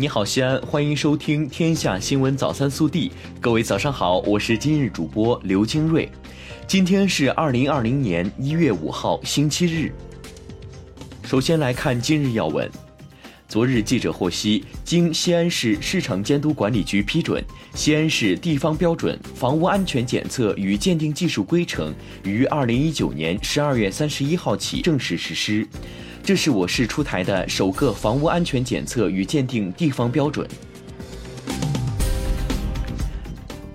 你好，西安，欢迎收听《天下新闻早餐速递》。各位早上好，我是今日主播刘金瑞。今天是二零二零年一月五号，星期日。首先来看今日要闻。昨日，记者获悉，经西安市市场监督管理局批准，西安市地方标准房屋安全检测与鉴定技术规程于二零一九年十二月三十一号起正式实施。这是我市出台的首个房屋安全检测与鉴定地方标准。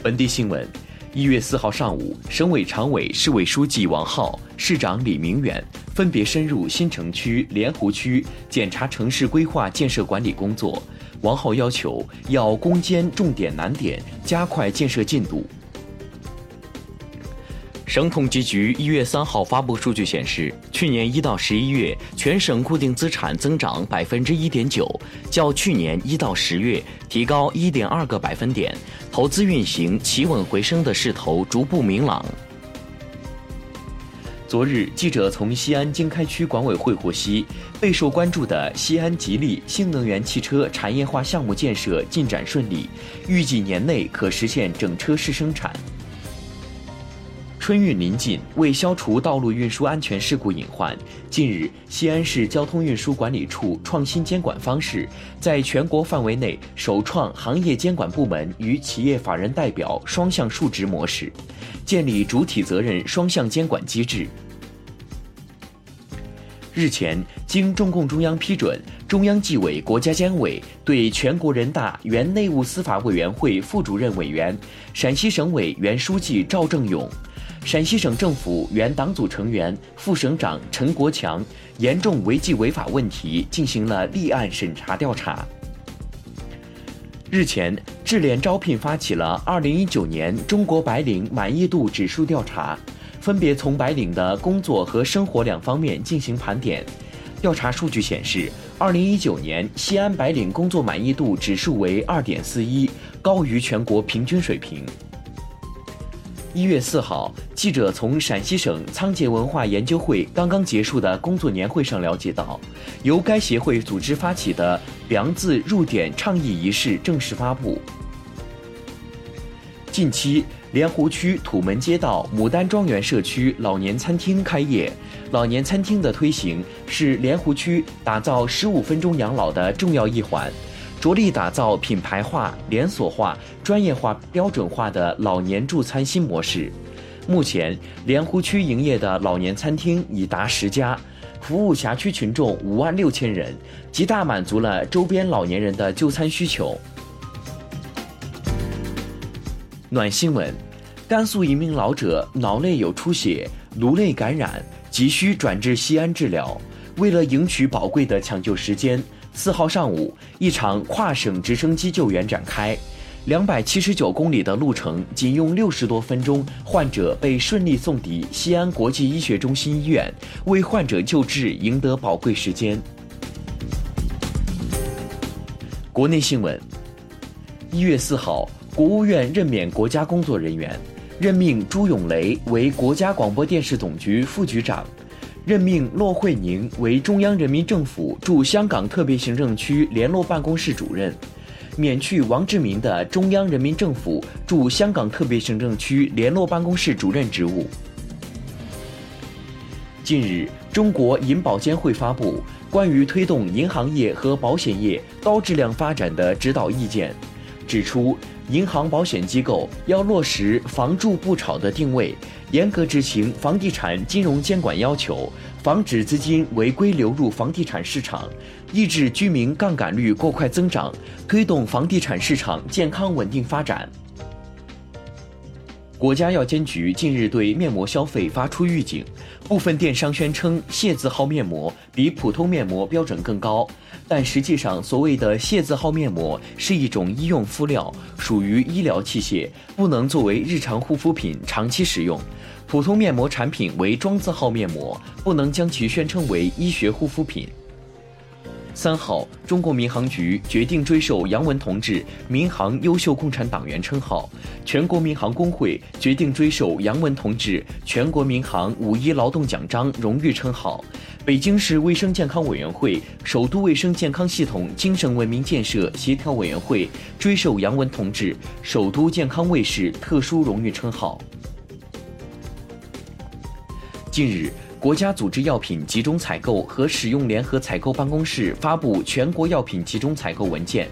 本地新闻：一月四号上午，省委常委、市委书记王浩、市长李明远分别深入新城区、莲湖区检查城市规划建设管理工作。王浩要求要攻坚重点难点，加快建设进度。省统计局一月三号发布数据显示，去年一到十一月，全省固定资产增长百分之一点九，较去年一到十月提高一点二个百分点，投资运行企稳回升的势头逐步明朗。昨日，记者从西安经开区管委会获悉，备受关注的西安吉利新能源汽车产业化项目建设进展顺利，预计年内可实现整车试生产。春运临近，为消除道路运输安全事故隐患，近日，西安市交通运输管理处创新监管方式，在全国范围内首创行业监管部门与企业法人代表双向述职模式，建立主体责任双向监管机制。日前，经中共中央批准，中央纪委国家监委对全国人大原内务司法委员会副主任委员、陕西省委原书记赵正永。陕西省政府原党组成员、副省长陈国强严重违纪违法问题进行了立案审查调查。日前，智联招聘发起了2019年中国白领满意度指数调查，分别从白领的工作和生活两方面进行盘点。调查数据显示，2019年西安白领工作满意度指数为2.41，高于全国平均水平。一月四号，记者从陕西省仓颉文化研究会刚刚结束的工作年会上了解到，由该协会组织发起的“良字入点”倡议仪式正式发布。近期，莲湖区土门街道牡丹庄园社区老年餐厅开业，老年餐厅的推行是莲湖区打造十五分钟养老的重要一环。着力打造品牌化、连锁化、专业化、标准化的老年助餐新模式。目前，莲湖区营业的老年餐厅已达十家，服务辖区群众五万六千人，极大满足了周边老年人的就餐需求。暖新闻：甘肃一名老者脑内有出血、颅内感染，急需转至西安治疗。为了赢取宝贵的抢救时间。四号上午，一场跨省直升机救援展开，两百七十九公里的路程仅用六十多分钟，患者被顺利送抵西安国际医学中心医院，为患者救治赢得宝贵时间。国内新闻：一月四号，国务院任免国家工作人员，任命朱永雷为国家广播电视总局副局长。任命骆惠宁为中央人民政府驻香港特别行政区联络办公室主任，免去王志民的中央人民政府驻香港特别行政区联络办公室主任职务。近日，中国银保监会发布关于推动银行业和保险业高质量发展的指导意见，指出，银行保险机构要落实“房住不炒”的定位。严格执行房地产金融监管要求，防止资金违规流入房地产市场，抑制居民杠杆率过快增长，推动房地产市场健康稳定发展。国家药监局近日对面膜消费发出预警，部分电商宣称械字号面膜比普通面膜标准更高，但实际上所谓的械字号面膜是一种医用敷料，属于医疗器械，不能作为日常护肤品长期使用。普通面膜产品为妆字号面膜，不能将其宣称为医学护肤品。三号，中国民航局决定追授杨文同志民航优秀共产党员称号。全国民航工会决定追授杨文同志全国民航五一劳动奖章荣誉称号。北京市卫生健康委员会首都卫生健康系统精神文明建设协调委员会追授杨文同志首都健康卫士特殊荣誉称号。近日。国家组织药品集中采购和使用联合采购办公室发布全国药品集中采购文件，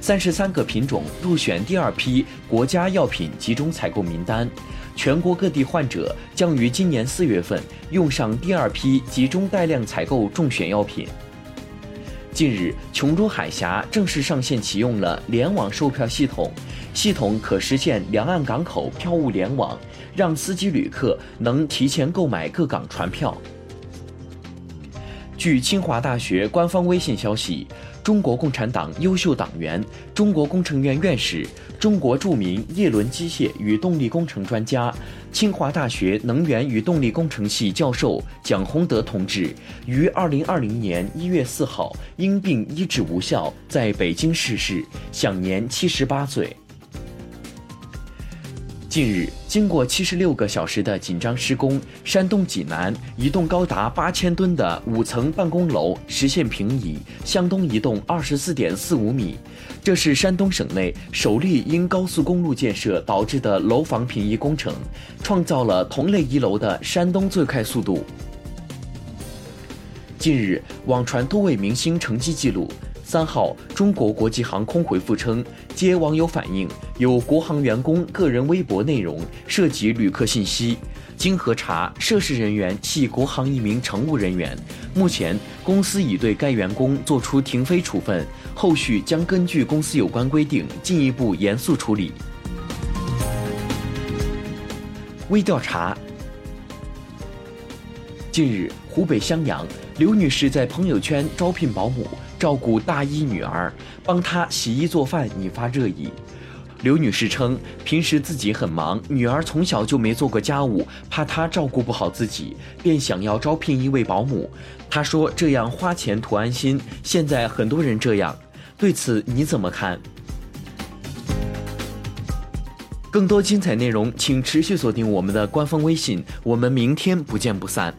三十三个品种入选第二批国家药品集中采购名单，全国各地患者将于今年四月份用上第二批集中带量采购中选药品。近日，琼州海峡正式上线启用了联网售票系统，系统可实现两岸港口票务联网。让司机旅客能提前购买各港船票。据清华大学官方微信消息，中国共产党优秀党员、中国工程院院士、中国著名叶轮机械与动力工程专家、清华大学能源与动力工程系教授蒋洪德同志，于二零二零年一月四号因病医治无效，在北京逝世，享年七十八岁。近日，经过七十六个小时的紧张施工，山东济南一栋高达八千吨的五层办公楼实现平移，向东移动二十四点四五米。这是山东省内首例因高速公路建设导致的楼房平移工程，创造了同类一楼的山东最快速度。近日，网传多位明星成绩记录。三号，中国国际航空回复称，接网友反映有国航员工个人微博内容涉及旅客信息，经核查，涉事人员系国航一名乘务人员。目前，公司已对该员工作出停飞处分，后续将根据公司有关规定进一步严肃处理。微调查。近日，湖北襄阳，刘女士在朋友圈招聘保姆。照顾大一女儿，帮她洗衣做饭，引发热议。刘女士称，平时自己很忙，女儿从小就没做过家务，怕她照顾不好自己，便想要招聘一位保姆。她说：“这样花钱图安心，现在很多人这样。”对此你怎么看？更多精彩内容，请持续锁定我们的官方微信，我们明天不见不散。